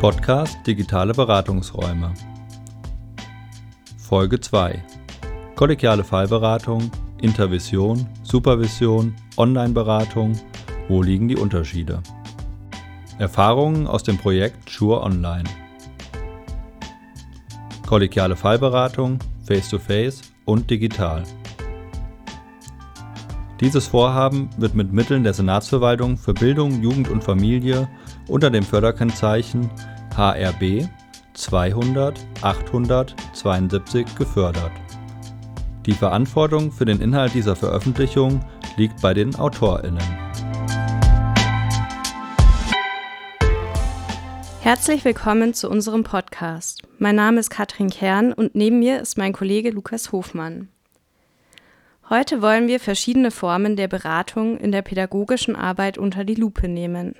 Podcast Digitale Beratungsräume. Folge 2. Kollegiale Fallberatung, Intervision, Supervision, Online-Beratung. Wo liegen die Unterschiede? Erfahrungen aus dem Projekt Sure Online. Kollegiale Fallberatung, Face-to-Face -face und digital. Dieses Vorhaben wird mit Mitteln der Senatsverwaltung für Bildung, Jugend und Familie unter dem Förderkennzeichen HRB 200 872 gefördert. Die Verantwortung für den Inhalt dieser Veröffentlichung liegt bei den AutorInnen. Herzlich willkommen zu unserem Podcast. Mein Name ist Katrin Kern und neben mir ist mein Kollege Lukas Hofmann. Heute wollen wir verschiedene Formen der Beratung in der pädagogischen Arbeit unter die Lupe nehmen.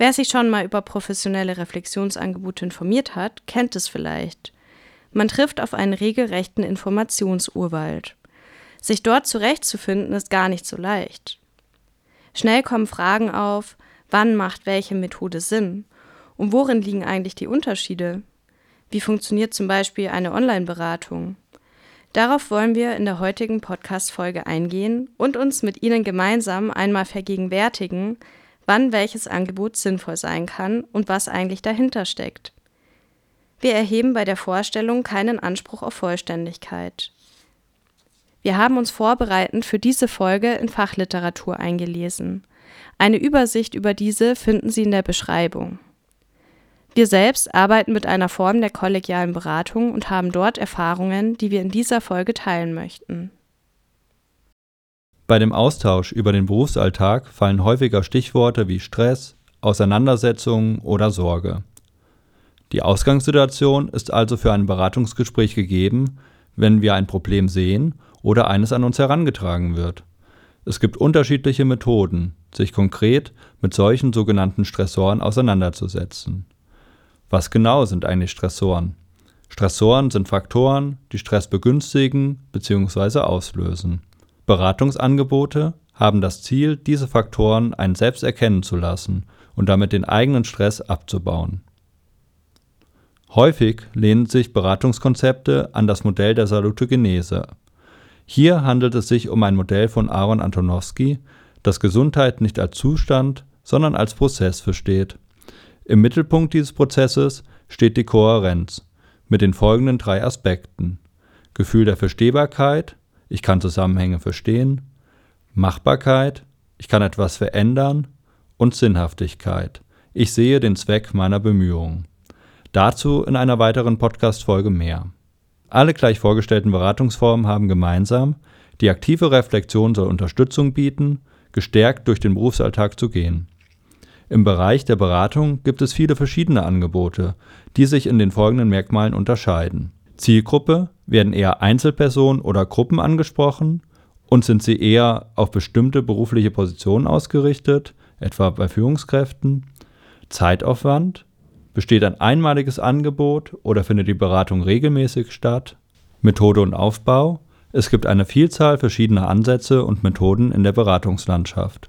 Wer sich schon mal über professionelle Reflexionsangebote informiert hat, kennt es vielleicht. Man trifft auf einen regelrechten Informationsurwald. Sich dort zurechtzufinden ist gar nicht so leicht. Schnell kommen Fragen auf, wann macht welche Methode Sinn? Und worin liegen eigentlich die Unterschiede? Wie funktioniert zum Beispiel eine Online-Beratung? Darauf wollen wir in der heutigen Podcast-Folge eingehen und uns mit Ihnen gemeinsam einmal vergegenwärtigen, wann welches Angebot sinnvoll sein kann und was eigentlich dahinter steckt. Wir erheben bei der Vorstellung keinen Anspruch auf Vollständigkeit. Wir haben uns vorbereitend für diese Folge in Fachliteratur eingelesen. Eine Übersicht über diese finden Sie in der Beschreibung. Wir selbst arbeiten mit einer Form der kollegialen Beratung und haben dort Erfahrungen, die wir in dieser Folge teilen möchten. Bei dem Austausch über den Berufsalltag fallen häufiger Stichworte wie Stress, Auseinandersetzungen oder Sorge. Die Ausgangssituation ist also für ein Beratungsgespräch gegeben, wenn wir ein Problem sehen oder eines an uns herangetragen wird. Es gibt unterschiedliche Methoden, sich konkret mit solchen sogenannten Stressoren auseinanderzusetzen. Was genau sind eigentlich Stressoren? Stressoren sind Faktoren, die Stress begünstigen bzw. auslösen. Beratungsangebote haben das Ziel, diese Faktoren einen selbst erkennen zu lassen und damit den eigenen Stress abzubauen. Häufig lehnen sich Beratungskonzepte an das Modell der Salutogenese. Hier handelt es sich um ein Modell von Aaron Antonowski, das Gesundheit nicht als Zustand, sondern als Prozess versteht im Mittelpunkt dieses Prozesses steht die Kohärenz mit den folgenden drei Aspekten: Gefühl der Verstehbarkeit, ich kann Zusammenhänge verstehen, Machbarkeit, ich kann etwas verändern und Sinnhaftigkeit, ich sehe den Zweck meiner Bemühungen. Dazu in einer weiteren Podcast-Folge mehr. Alle gleich vorgestellten Beratungsformen haben gemeinsam, die aktive Reflexion soll Unterstützung bieten, gestärkt durch den Berufsalltag zu gehen. Im Bereich der Beratung gibt es viele verschiedene Angebote, die sich in den folgenden Merkmalen unterscheiden. Zielgruppe werden eher Einzelpersonen oder Gruppen angesprochen und sind sie eher auf bestimmte berufliche Positionen ausgerichtet, etwa bei Führungskräften. Zeitaufwand besteht ein einmaliges Angebot oder findet die Beratung regelmäßig statt. Methode und Aufbau es gibt eine Vielzahl verschiedener Ansätze und Methoden in der Beratungslandschaft.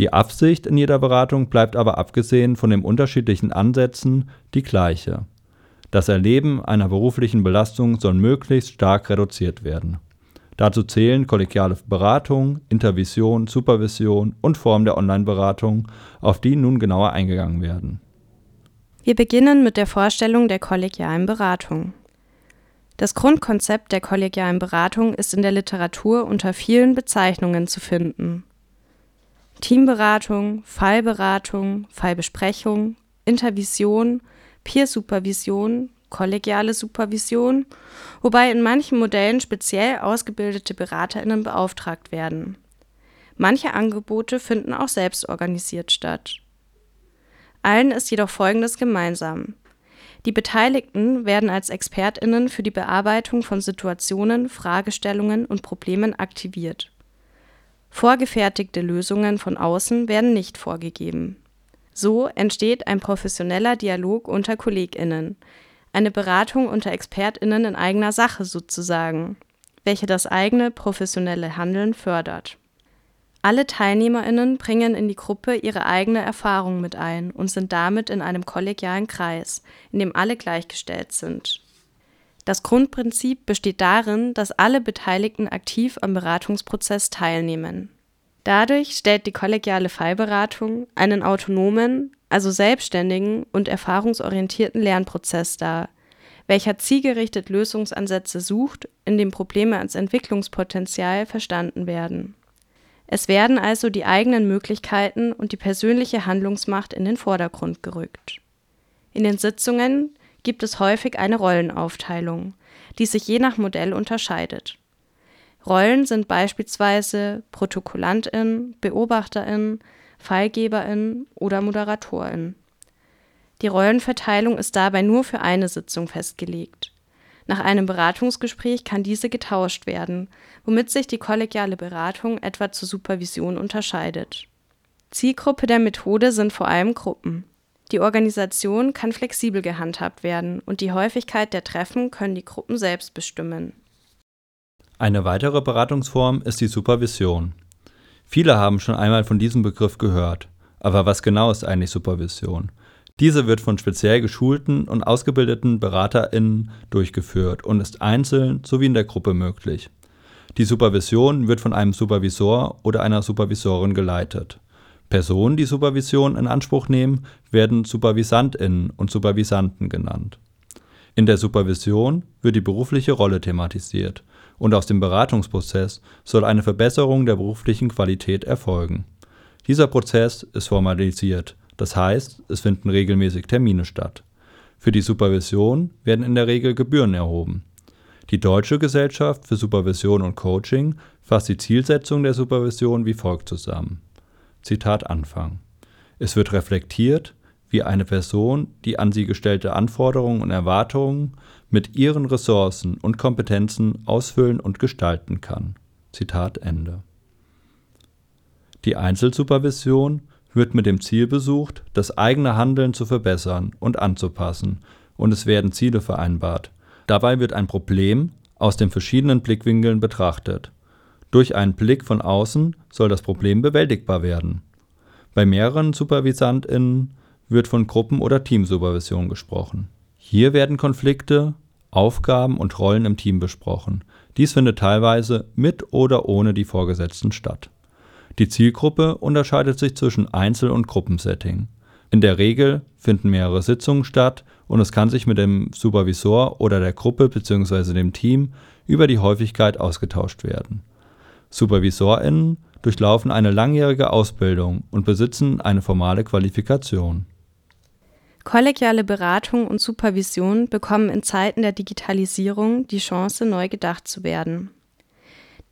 Die Absicht in jeder Beratung bleibt aber abgesehen von den unterschiedlichen Ansätzen die gleiche. Das Erleben einer beruflichen Belastung soll möglichst stark reduziert werden. Dazu zählen kollegiale Beratung, Intervision, Supervision und Form der Online-Beratung, auf die nun genauer eingegangen werden. Wir beginnen mit der Vorstellung der kollegialen Beratung. Das Grundkonzept der kollegialen Beratung ist in der Literatur unter vielen Bezeichnungen zu finden. Teamberatung, Fallberatung, Fallbesprechung, Intervision, Peer-Supervision, kollegiale Supervision, wobei in manchen Modellen speziell ausgebildete BeraterInnen beauftragt werden. Manche Angebote finden auch selbst organisiert statt. Allen ist jedoch Folgendes gemeinsam. Die Beteiligten werden als ExpertInnen für die Bearbeitung von Situationen, Fragestellungen und Problemen aktiviert. Vorgefertigte Lösungen von außen werden nicht vorgegeben. So entsteht ein professioneller Dialog unter KollegInnen, eine Beratung unter ExpertInnen in eigener Sache sozusagen, welche das eigene professionelle Handeln fördert. Alle Teilnehmerinnen bringen in die Gruppe ihre eigene Erfahrung mit ein und sind damit in einem kollegialen Kreis, in dem alle gleichgestellt sind. Das Grundprinzip besteht darin, dass alle Beteiligten aktiv am Beratungsprozess teilnehmen. Dadurch stellt die kollegiale Fallberatung einen autonomen, also selbstständigen und erfahrungsorientierten Lernprozess dar, welcher zielgerichtet Lösungsansätze sucht, in dem Probleme als Entwicklungspotenzial verstanden werden. Es werden also die eigenen Möglichkeiten und die persönliche Handlungsmacht in den Vordergrund gerückt. In den Sitzungen gibt es häufig eine Rollenaufteilung, die sich je nach Modell unterscheidet. Rollen sind beispielsweise Protokollantin, Beobachterin, Fallgeberin oder Moderatorin. Die Rollenverteilung ist dabei nur für eine Sitzung festgelegt. Nach einem Beratungsgespräch kann diese getauscht werden, womit sich die kollegiale Beratung etwa zur Supervision unterscheidet. Zielgruppe der Methode sind vor allem Gruppen. Die Organisation kann flexibel gehandhabt werden und die Häufigkeit der Treffen können die Gruppen selbst bestimmen. Eine weitere Beratungsform ist die Supervision. Viele haben schon einmal von diesem Begriff gehört. Aber was genau ist eigentlich Supervision? Diese wird von speziell geschulten und ausgebildeten BeraterInnen durchgeführt und ist einzeln sowie in der Gruppe möglich. Die Supervision wird von einem Supervisor oder einer Supervisorin geleitet. Personen, die Supervision in Anspruch nehmen, werden SupervisantInnen und Supervisanten genannt. In der Supervision wird die berufliche Rolle thematisiert und aus dem Beratungsprozess soll eine Verbesserung der beruflichen Qualität erfolgen. Dieser Prozess ist formalisiert, das heißt, es finden regelmäßig Termine statt. Für die Supervision werden in der Regel Gebühren erhoben. Die Deutsche Gesellschaft für Supervision und Coaching fasst die Zielsetzung der Supervision wie folgt zusammen. Zitat Anfang. Es wird reflektiert, wie eine Person die an sie gestellte Anforderungen und Erwartungen mit ihren Ressourcen und Kompetenzen ausfüllen und gestalten kann. Zitat Ende. Die Einzelsupervision wird mit dem Ziel besucht, das eigene Handeln zu verbessern und anzupassen, und es werden Ziele vereinbart. Dabei wird ein Problem aus den verschiedenen Blickwinkeln betrachtet. Durch einen Blick von außen soll das Problem bewältigbar werden. Bei mehreren SupervisantInnen wird von Gruppen- oder Teamsupervision gesprochen. Hier werden Konflikte, Aufgaben und Rollen im Team besprochen. Dies findet teilweise mit oder ohne die Vorgesetzten statt. Die Zielgruppe unterscheidet sich zwischen Einzel- und Gruppensetting. In der Regel finden mehrere Sitzungen statt und es kann sich mit dem Supervisor oder der Gruppe bzw. dem Team über die Häufigkeit ausgetauscht werden. SupervisorInnen durchlaufen eine langjährige Ausbildung und besitzen eine formale Qualifikation. Kollegiale Beratung und Supervision bekommen in Zeiten der Digitalisierung die Chance, neu gedacht zu werden.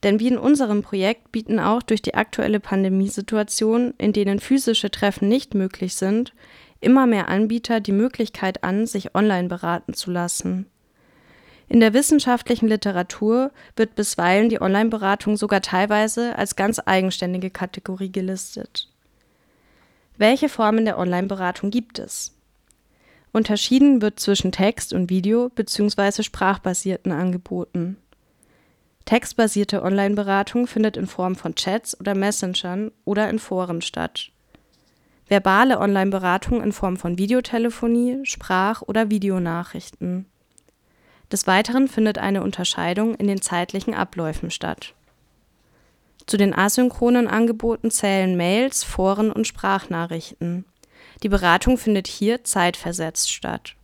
Denn wie in unserem Projekt bieten auch durch die aktuelle Pandemiesituation, in denen physische Treffen nicht möglich sind, immer mehr Anbieter die Möglichkeit an, sich online beraten zu lassen. In der wissenschaftlichen Literatur wird bisweilen die Online-Beratung sogar teilweise als ganz eigenständige Kategorie gelistet. Welche Formen der Online-Beratung gibt es? Unterschieden wird zwischen Text- und Video- bzw. sprachbasierten Angeboten. Textbasierte Online-Beratung findet in Form von Chats oder Messengern oder in Foren statt. Verbale Online-Beratung in Form von Videotelefonie, Sprach- oder Videonachrichten. Des Weiteren findet eine Unterscheidung in den zeitlichen Abläufen statt. Zu den asynchronen Angeboten zählen Mails, Foren und Sprachnachrichten. Die Beratung findet hier zeitversetzt statt.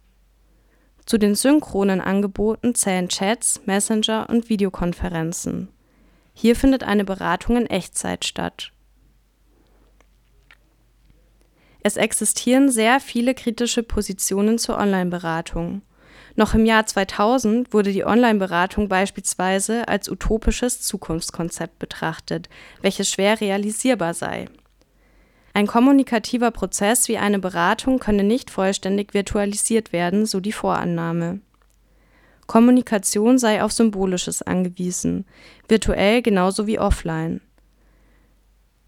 Zu den synchronen Angeboten zählen Chats, Messenger und Videokonferenzen. Hier findet eine Beratung in Echtzeit statt. Es existieren sehr viele kritische Positionen zur Online-Beratung. Noch im Jahr 2000 wurde die Online-Beratung beispielsweise als utopisches Zukunftskonzept betrachtet, welches schwer realisierbar sei. Ein kommunikativer Prozess wie eine Beratung könne nicht vollständig virtualisiert werden, so die Vorannahme. Kommunikation sei auf Symbolisches angewiesen, virtuell genauso wie offline.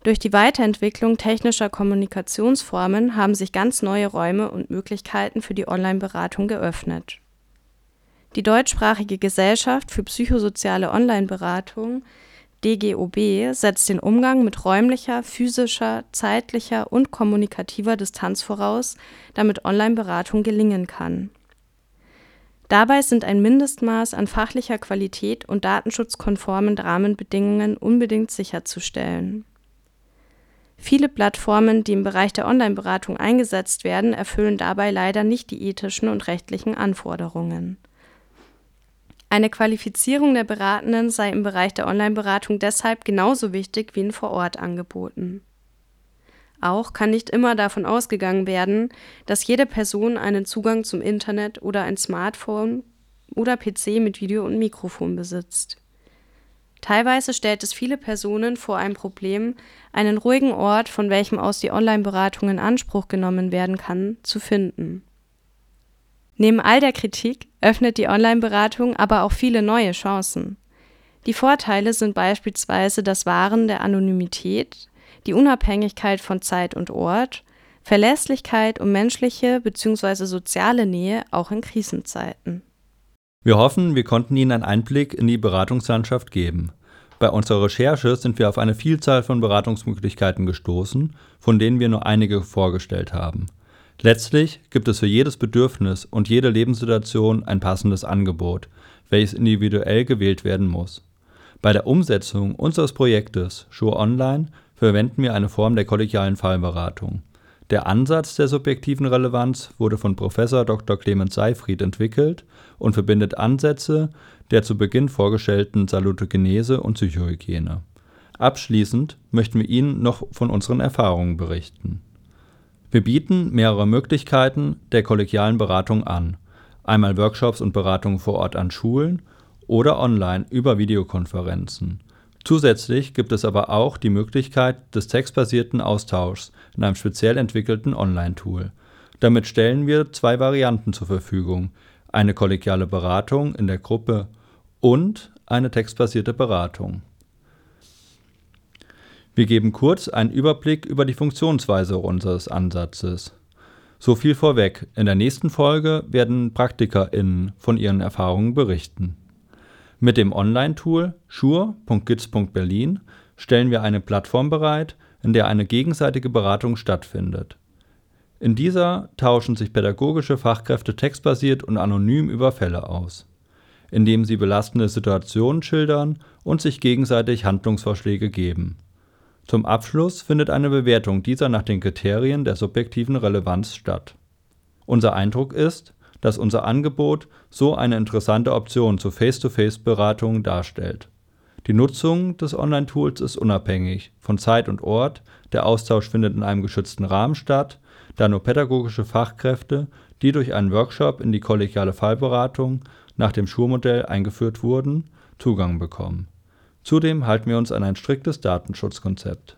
Durch die Weiterentwicklung technischer Kommunikationsformen haben sich ganz neue Räume und Möglichkeiten für die Online-Beratung geöffnet. Die deutschsprachige Gesellschaft für psychosoziale Online-Beratung DGOB setzt den Umgang mit räumlicher, physischer, zeitlicher und kommunikativer Distanz voraus, damit Online-Beratung gelingen kann. Dabei sind ein Mindestmaß an fachlicher Qualität und datenschutzkonformen Rahmenbedingungen unbedingt sicherzustellen. Viele Plattformen, die im Bereich der Online-Beratung eingesetzt werden, erfüllen dabei leider nicht die ethischen und rechtlichen Anforderungen. Eine Qualifizierung der Beratenden sei im Bereich der Online-Beratung deshalb genauso wichtig wie in Vor-Ort-Angeboten. Auch kann nicht immer davon ausgegangen werden, dass jede Person einen Zugang zum Internet oder ein Smartphone oder PC mit Video und Mikrofon besitzt. Teilweise stellt es viele Personen vor ein Problem, einen ruhigen Ort, von welchem aus die Online-Beratung in Anspruch genommen werden kann, zu finden. Neben all der Kritik öffnet die Online-Beratung aber auch viele neue Chancen. Die Vorteile sind beispielsweise das Wahren der Anonymität, die Unabhängigkeit von Zeit und Ort, Verlässlichkeit und menschliche bzw. soziale Nähe auch in Krisenzeiten. Wir hoffen, wir konnten Ihnen einen Einblick in die Beratungslandschaft geben. Bei unserer Recherche sind wir auf eine Vielzahl von Beratungsmöglichkeiten gestoßen, von denen wir nur einige vorgestellt haben. Letztlich gibt es für jedes Bedürfnis und jede Lebenssituation ein passendes Angebot, welches individuell gewählt werden muss. Bei der Umsetzung unseres Projektes Schur Online verwenden wir eine Form der kollegialen Fallberatung. Der Ansatz der subjektiven Relevanz wurde von Prof. Dr. Clemens Seifried entwickelt und verbindet Ansätze der zu Beginn vorgestellten Salutogenese und Psychohygiene. Abschließend möchten wir Ihnen noch von unseren Erfahrungen berichten. Wir bieten mehrere Möglichkeiten der kollegialen Beratung an, einmal Workshops und Beratungen vor Ort an Schulen oder online über Videokonferenzen. Zusätzlich gibt es aber auch die Möglichkeit des textbasierten Austauschs in einem speziell entwickelten Online-Tool. Damit stellen wir zwei Varianten zur Verfügung: eine kollegiale Beratung in der Gruppe und eine textbasierte Beratung. Wir geben kurz einen Überblick über die Funktionsweise unseres Ansatzes. So viel vorweg, in der nächsten Folge werden PraktikerInnen von ihren Erfahrungen berichten mit dem Online-Tool schur.giz.berlin stellen wir eine Plattform bereit, in der eine gegenseitige Beratung stattfindet. In dieser tauschen sich pädagogische Fachkräfte textbasiert und anonym über Fälle aus, indem sie belastende Situationen schildern und sich gegenseitig Handlungsvorschläge geben. Zum Abschluss findet eine Bewertung dieser nach den Kriterien der subjektiven Relevanz statt. Unser Eindruck ist dass unser Angebot so eine interessante Option zur Face-to-Face-Beratung darstellt. Die Nutzung des Online-Tools ist unabhängig von Zeit und Ort, der Austausch findet in einem geschützten Rahmen statt, da nur pädagogische Fachkräfte, die durch einen Workshop in die kollegiale Fallberatung nach dem Schulmodell eingeführt wurden, Zugang bekommen. Zudem halten wir uns an ein striktes Datenschutzkonzept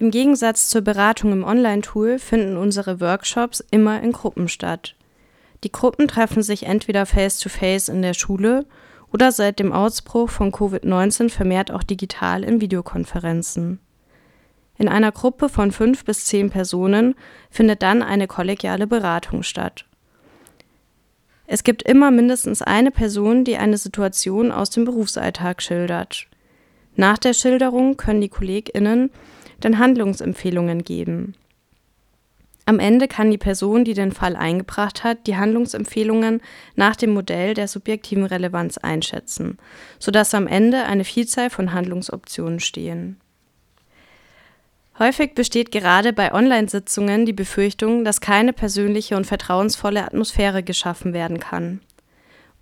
im Gegensatz zur Beratung im Online-Tool finden unsere Workshops immer in Gruppen statt. Die Gruppen treffen sich entweder face-to-face -face in der Schule oder seit dem Ausbruch von Covid-19 vermehrt auch digital in Videokonferenzen. In einer Gruppe von fünf bis zehn Personen findet dann eine kollegiale Beratung statt. Es gibt immer mindestens eine Person, die eine Situation aus dem Berufsalltag schildert. Nach der Schilderung können die KollegInnen dann Handlungsempfehlungen geben. Am Ende kann die Person, die den Fall eingebracht hat, die Handlungsempfehlungen nach dem Modell der subjektiven Relevanz einschätzen, sodass am Ende eine Vielzahl von Handlungsoptionen stehen. Häufig besteht gerade bei Online-Sitzungen die Befürchtung, dass keine persönliche und vertrauensvolle Atmosphäre geschaffen werden kann.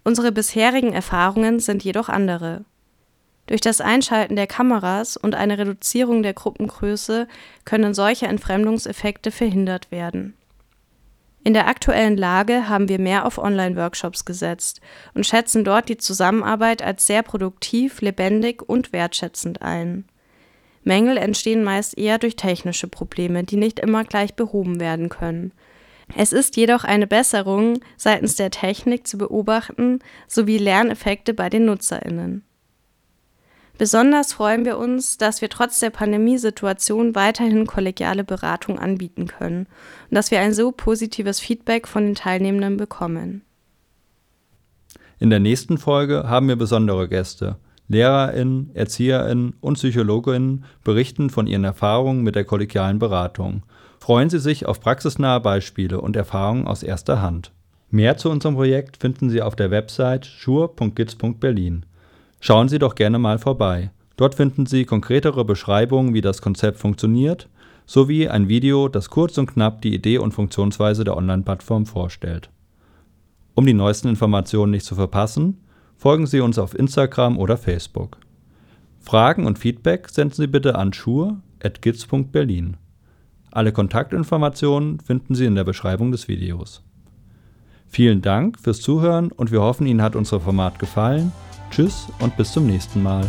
Unsere bisherigen Erfahrungen sind jedoch andere. Durch das Einschalten der Kameras und eine Reduzierung der Gruppengröße können solche Entfremdungseffekte verhindert werden. In der aktuellen Lage haben wir mehr auf Online-Workshops gesetzt und schätzen dort die Zusammenarbeit als sehr produktiv, lebendig und wertschätzend ein. Mängel entstehen meist eher durch technische Probleme, die nicht immer gleich behoben werden können. Es ist jedoch eine Besserung seitens der Technik zu beobachten sowie Lerneffekte bei den Nutzerinnen. Besonders freuen wir uns, dass wir trotz der Pandemiesituation weiterhin kollegiale Beratung anbieten können und dass wir ein so positives Feedback von den Teilnehmenden bekommen. In der nächsten Folge haben wir besondere Gäste. LehrerInnen, ErzieherInnen und PsychologInnen berichten von ihren Erfahrungen mit der kollegialen Beratung. Freuen Sie sich auf praxisnahe Beispiele und Erfahrungen aus erster Hand. Mehr zu unserem Projekt finden Sie auf der Website schur.giz.berlin. Schauen Sie doch gerne mal vorbei. Dort finden Sie konkretere Beschreibungen, wie das Konzept funktioniert, sowie ein Video, das kurz und knapp die Idee und Funktionsweise der Online-Plattform vorstellt. Um die neuesten Informationen nicht zu verpassen, folgen Sie uns auf Instagram oder Facebook. Fragen und Feedback senden Sie bitte an schur.giz.berlin. Alle Kontaktinformationen finden Sie in der Beschreibung des Videos. Vielen Dank fürs Zuhören und wir hoffen, Ihnen hat unser Format gefallen. Tschüss und bis zum nächsten Mal.